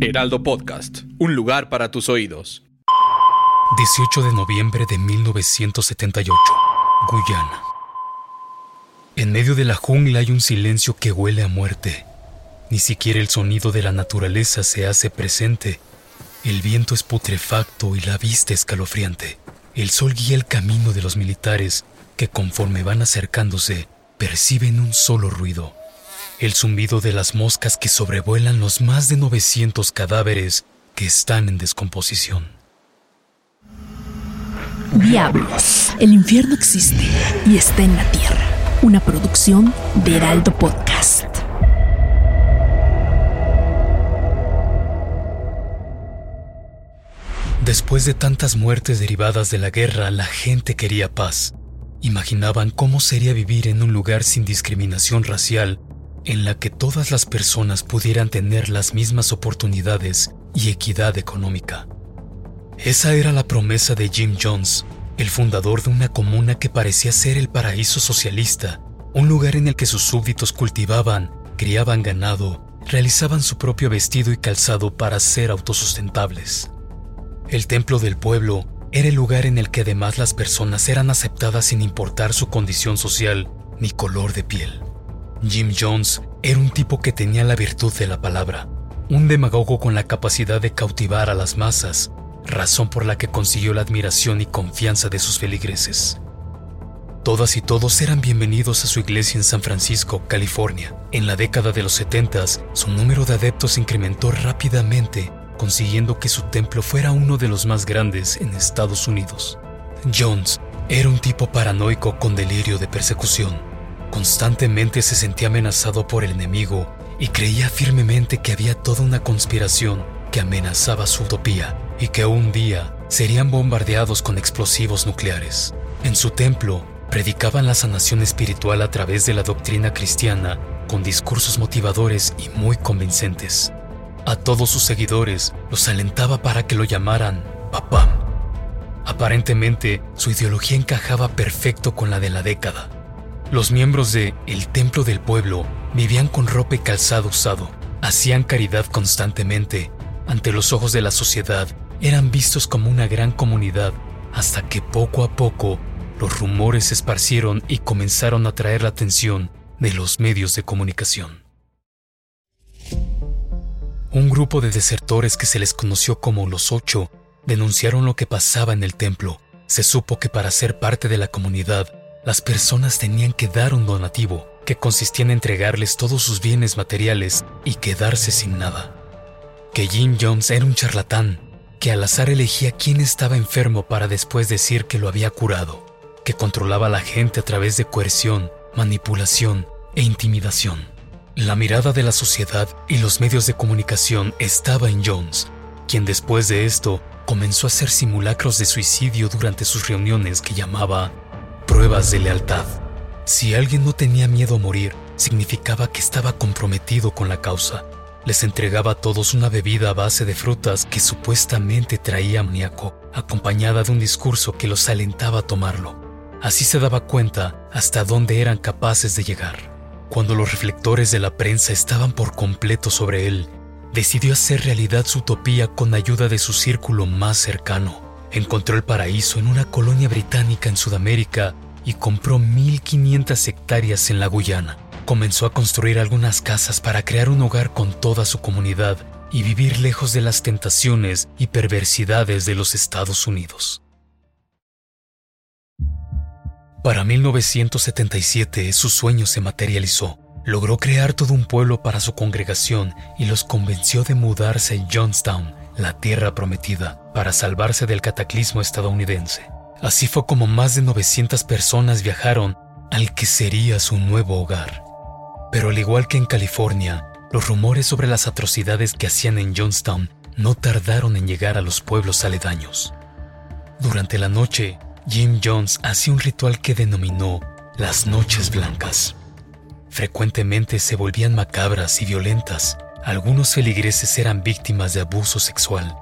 Heraldo Podcast, un lugar para tus oídos. 18 de noviembre de 1978, Guyana. En medio de la jungla hay un silencio que huele a muerte. Ni siquiera el sonido de la naturaleza se hace presente. El viento es putrefacto y la vista escalofriante. El sol guía el camino de los militares que conforme van acercándose perciben un solo ruido. El zumbido de las moscas que sobrevuelan los más de 900 cadáveres que están en descomposición. Diablos, el infierno existe y está en la tierra una producción de Heraldo Podcast. Después de tantas muertes derivadas de la guerra, la gente quería paz. Imaginaban cómo sería vivir en un lugar sin discriminación racial, en la que todas las personas pudieran tener las mismas oportunidades y equidad económica. Esa era la promesa de Jim Jones, el fundador de una comuna que parecía ser el paraíso socialista, un lugar en el que sus súbditos cultivaban, criaban ganado, realizaban su propio vestido y calzado para ser autosustentables. El templo del pueblo era el lugar en el que además las personas eran aceptadas sin importar su condición social ni color de piel. Jim Jones era un tipo que tenía la virtud de la palabra, un demagogo con la capacidad de cautivar a las masas, razón por la que consiguió la admiración y confianza de sus feligreses. Todas y todos eran bienvenidos a su iglesia en San Francisco, California. En la década de los 70, su número de adeptos incrementó rápidamente, consiguiendo que su templo fuera uno de los más grandes en Estados Unidos. Jones era un tipo paranoico con delirio de persecución. Constantemente se sentía amenazado por el enemigo y creía firmemente que había toda una conspiración que amenazaba su utopía y que un día serían bombardeados con explosivos nucleares. En su templo predicaban la sanación espiritual a través de la doctrina cristiana con discursos motivadores y muy convincentes. A todos sus seguidores los alentaba para que lo llamaran papá. Aparentemente, su ideología encajaba perfecto con la de la década. Los miembros de El Templo del Pueblo vivían con ropa y calzado usado, hacían caridad constantemente, ante los ojos de la sociedad eran vistos como una gran comunidad, hasta que poco a poco los rumores se esparcieron y comenzaron a atraer la atención de los medios de comunicación. Un grupo de desertores que se les conoció como los Ocho denunciaron lo que pasaba en el templo. Se supo que para ser parte de la comunidad, las personas tenían que dar un donativo, que consistía en entregarles todos sus bienes materiales y quedarse sin nada. Que Jim Jones era un charlatán, que al azar elegía quién estaba enfermo para después decir que lo había curado que controlaba a la gente a través de coerción, manipulación e intimidación. La mirada de la sociedad y los medios de comunicación estaba en Jones, quien después de esto comenzó a hacer simulacros de suicidio durante sus reuniones que llamaba pruebas de lealtad. Si alguien no tenía miedo a morir, significaba que estaba comprometido con la causa. Les entregaba a todos una bebida a base de frutas que supuestamente traía amoníaco, acompañada de un discurso que los alentaba a tomarlo. Así se daba cuenta hasta dónde eran capaces de llegar. Cuando los reflectores de la prensa estaban por completo sobre él, decidió hacer realidad su utopía con ayuda de su círculo más cercano. Encontró el paraíso en una colonia británica en Sudamérica y compró 1.500 hectáreas en la Guyana. Comenzó a construir algunas casas para crear un hogar con toda su comunidad y vivir lejos de las tentaciones y perversidades de los Estados Unidos. Para 1977 su sueño se materializó. Logró crear todo un pueblo para su congregación y los convenció de mudarse a Johnstown, la tierra prometida, para salvarse del cataclismo estadounidense. Así fue como más de 900 personas viajaron al que sería su nuevo hogar. Pero al igual que en California, los rumores sobre las atrocidades que hacían en Johnstown no tardaron en llegar a los pueblos aledaños. Durante la noche, Jim Jones hacía un ritual que denominó las noches blancas. Frecuentemente se volvían macabras y violentas. Algunos feligreses eran víctimas de abuso sexual,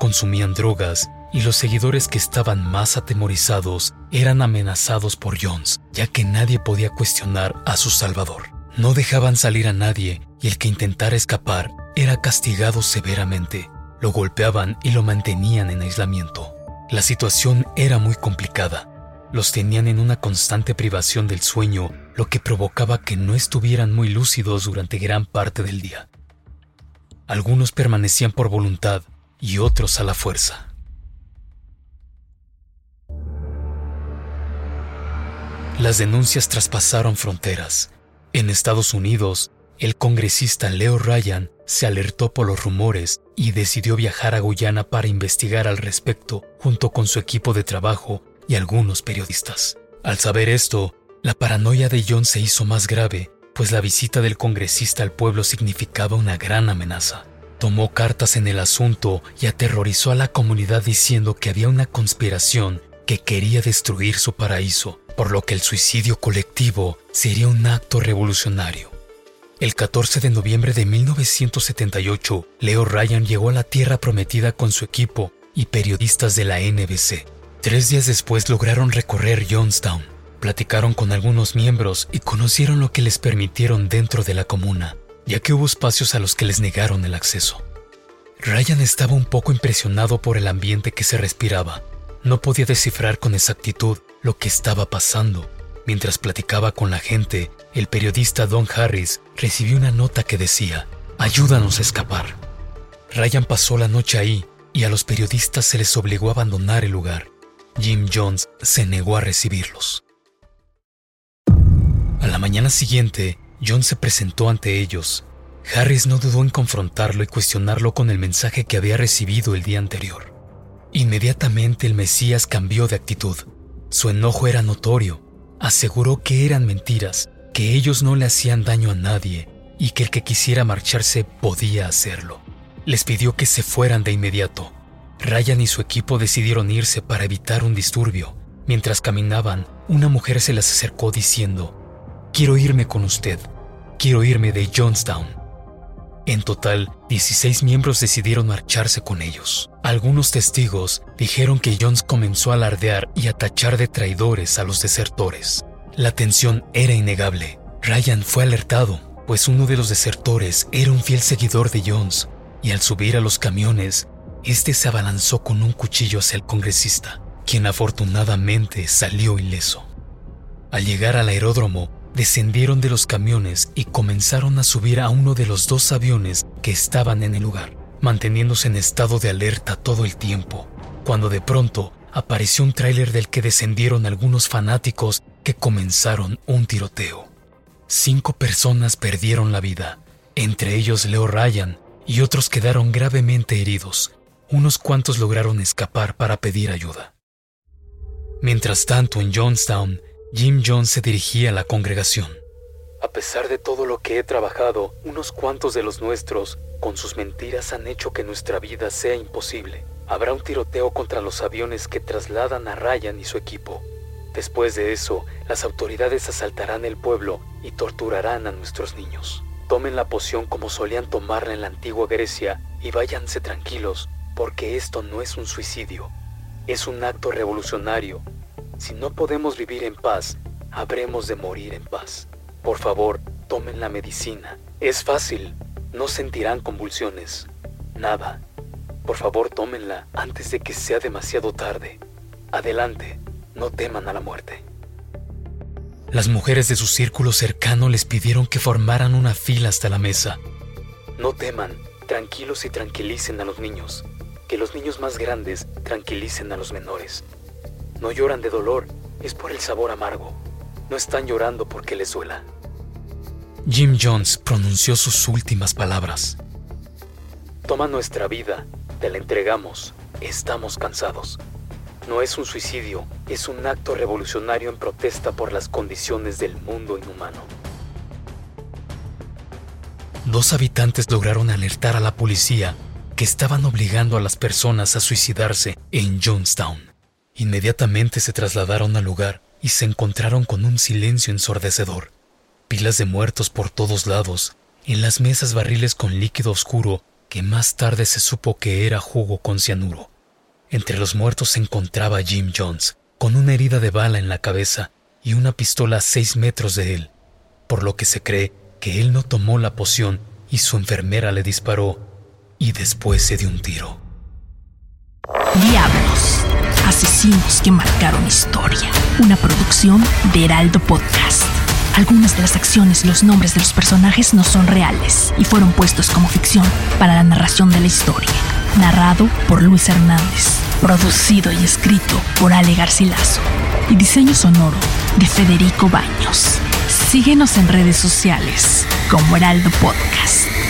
consumían drogas y los seguidores que estaban más atemorizados eran amenazados por Jones, ya que nadie podía cuestionar a su Salvador. No dejaban salir a nadie y el que intentara escapar era castigado severamente. Lo golpeaban y lo mantenían en aislamiento. La situación era muy complicada. Los tenían en una constante privación del sueño, lo que provocaba que no estuvieran muy lúcidos durante gran parte del día. Algunos permanecían por voluntad y otros a la fuerza. Las denuncias traspasaron fronteras. En Estados Unidos, el congresista Leo Ryan se alertó por los rumores y decidió viajar a Guyana para investigar al respecto junto con su equipo de trabajo y algunos periodistas. Al saber esto, la paranoia de John se hizo más grave, pues la visita del congresista al pueblo significaba una gran amenaza. Tomó cartas en el asunto y aterrorizó a la comunidad diciendo que había una conspiración que quería destruir su paraíso, por lo que el suicidio colectivo sería un acto revolucionario. El 14 de noviembre de 1978, Leo Ryan llegó a la Tierra Prometida con su equipo y periodistas de la NBC. Tres días después lograron recorrer Johnstown, platicaron con algunos miembros y conocieron lo que les permitieron dentro de la comuna, ya que hubo espacios a los que les negaron el acceso. Ryan estaba un poco impresionado por el ambiente que se respiraba. No podía descifrar con exactitud lo que estaba pasando. Mientras platicaba con la gente, el periodista Don Harris recibió una nota que decía, ayúdanos a escapar. Ryan pasó la noche ahí y a los periodistas se les obligó a abandonar el lugar. Jim Jones se negó a recibirlos. A la mañana siguiente, John se presentó ante ellos. Harris no dudó en confrontarlo y cuestionarlo con el mensaje que había recibido el día anterior. Inmediatamente el Mesías cambió de actitud. Su enojo era notorio. Aseguró que eran mentiras que ellos no le hacían daño a nadie y que el que quisiera marcharse podía hacerlo. Les pidió que se fueran de inmediato. Ryan y su equipo decidieron irse para evitar un disturbio. Mientras caminaban, una mujer se les acercó diciendo, Quiero irme con usted, quiero irme de Johnstown. En total, 16 miembros decidieron marcharse con ellos. Algunos testigos dijeron que Jones comenzó a alardear y a tachar de traidores a los desertores. La tensión era innegable. Ryan fue alertado, pues uno de los desertores era un fiel seguidor de Jones, y al subir a los camiones, este se abalanzó con un cuchillo hacia el congresista, quien afortunadamente salió ileso. Al llegar al aeródromo, descendieron de los camiones y comenzaron a subir a uno de los dos aviones que estaban en el lugar, manteniéndose en estado de alerta todo el tiempo, cuando de pronto apareció un tráiler del que descendieron algunos fanáticos que comenzaron un tiroteo. Cinco personas perdieron la vida, entre ellos Leo Ryan, y otros quedaron gravemente heridos. Unos cuantos lograron escapar para pedir ayuda. Mientras tanto, en Johnstown, Jim Jones se dirigía a la congregación. A pesar de todo lo que he trabajado, unos cuantos de los nuestros, con sus mentiras, han hecho que nuestra vida sea imposible. Habrá un tiroteo contra los aviones que trasladan a Ryan y su equipo. Después de eso, las autoridades asaltarán el pueblo y torturarán a nuestros niños. Tomen la poción como solían tomarla en la antigua Grecia y váyanse tranquilos, porque esto no es un suicidio, es un acto revolucionario. Si no podemos vivir en paz, habremos de morir en paz. Por favor, tomen la medicina. Es fácil, no sentirán convulsiones. Nada. Por favor, tómenla antes de que sea demasiado tarde. Adelante no teman a la muerte. Las mujeres de su círculo cercano les pidieron que formaran una fila hasta la mesa. No teman, tranquilos y tranquilicen a los niños. Que los niños más grandes tranquilicen a los menores. No lloran de dolor, es por el sabor amargo. No están llorando porque les duela. Jim Jones pronunció sus últimas palabras. Toma nuestra vida, te la entregamos, estamos cansados. No es un suicidio, es un acto revolucionario en protesta por las condiciones del mundo inhumano. Dos habitantes lograron alertar a la policía que estaban obligando a las personas a suicidarse en Jonestown. Inmediatamente se trasladaron al lugar y se encontraron con un silencio ensordecedor. Pilas de muertos por todos lados, en las mesas barriles con líquido oscuro que más tarde se supo que era jugo con cianuro. Entre los muertos se encontraba Jim Jones, con una herida de bala en la cabeza y una pistola a seis metros de él, por lo que se cree que él no tomó la poción y su enfermera le disparó y después se dio un tiro. Diablos, asesinos que marcaron historia. Una producción de Heraldo Podcast. Algunas de las acciones y los nombres de los personajes no son reales y fueron puestos como ficción para la narración de la historia. Narrado por Luis Hernández. Producido y escrito por Ale Garcilaso. Y diseño sonoro de Federico Baños. Síguenos en redes sociales como Heraldo Podcast.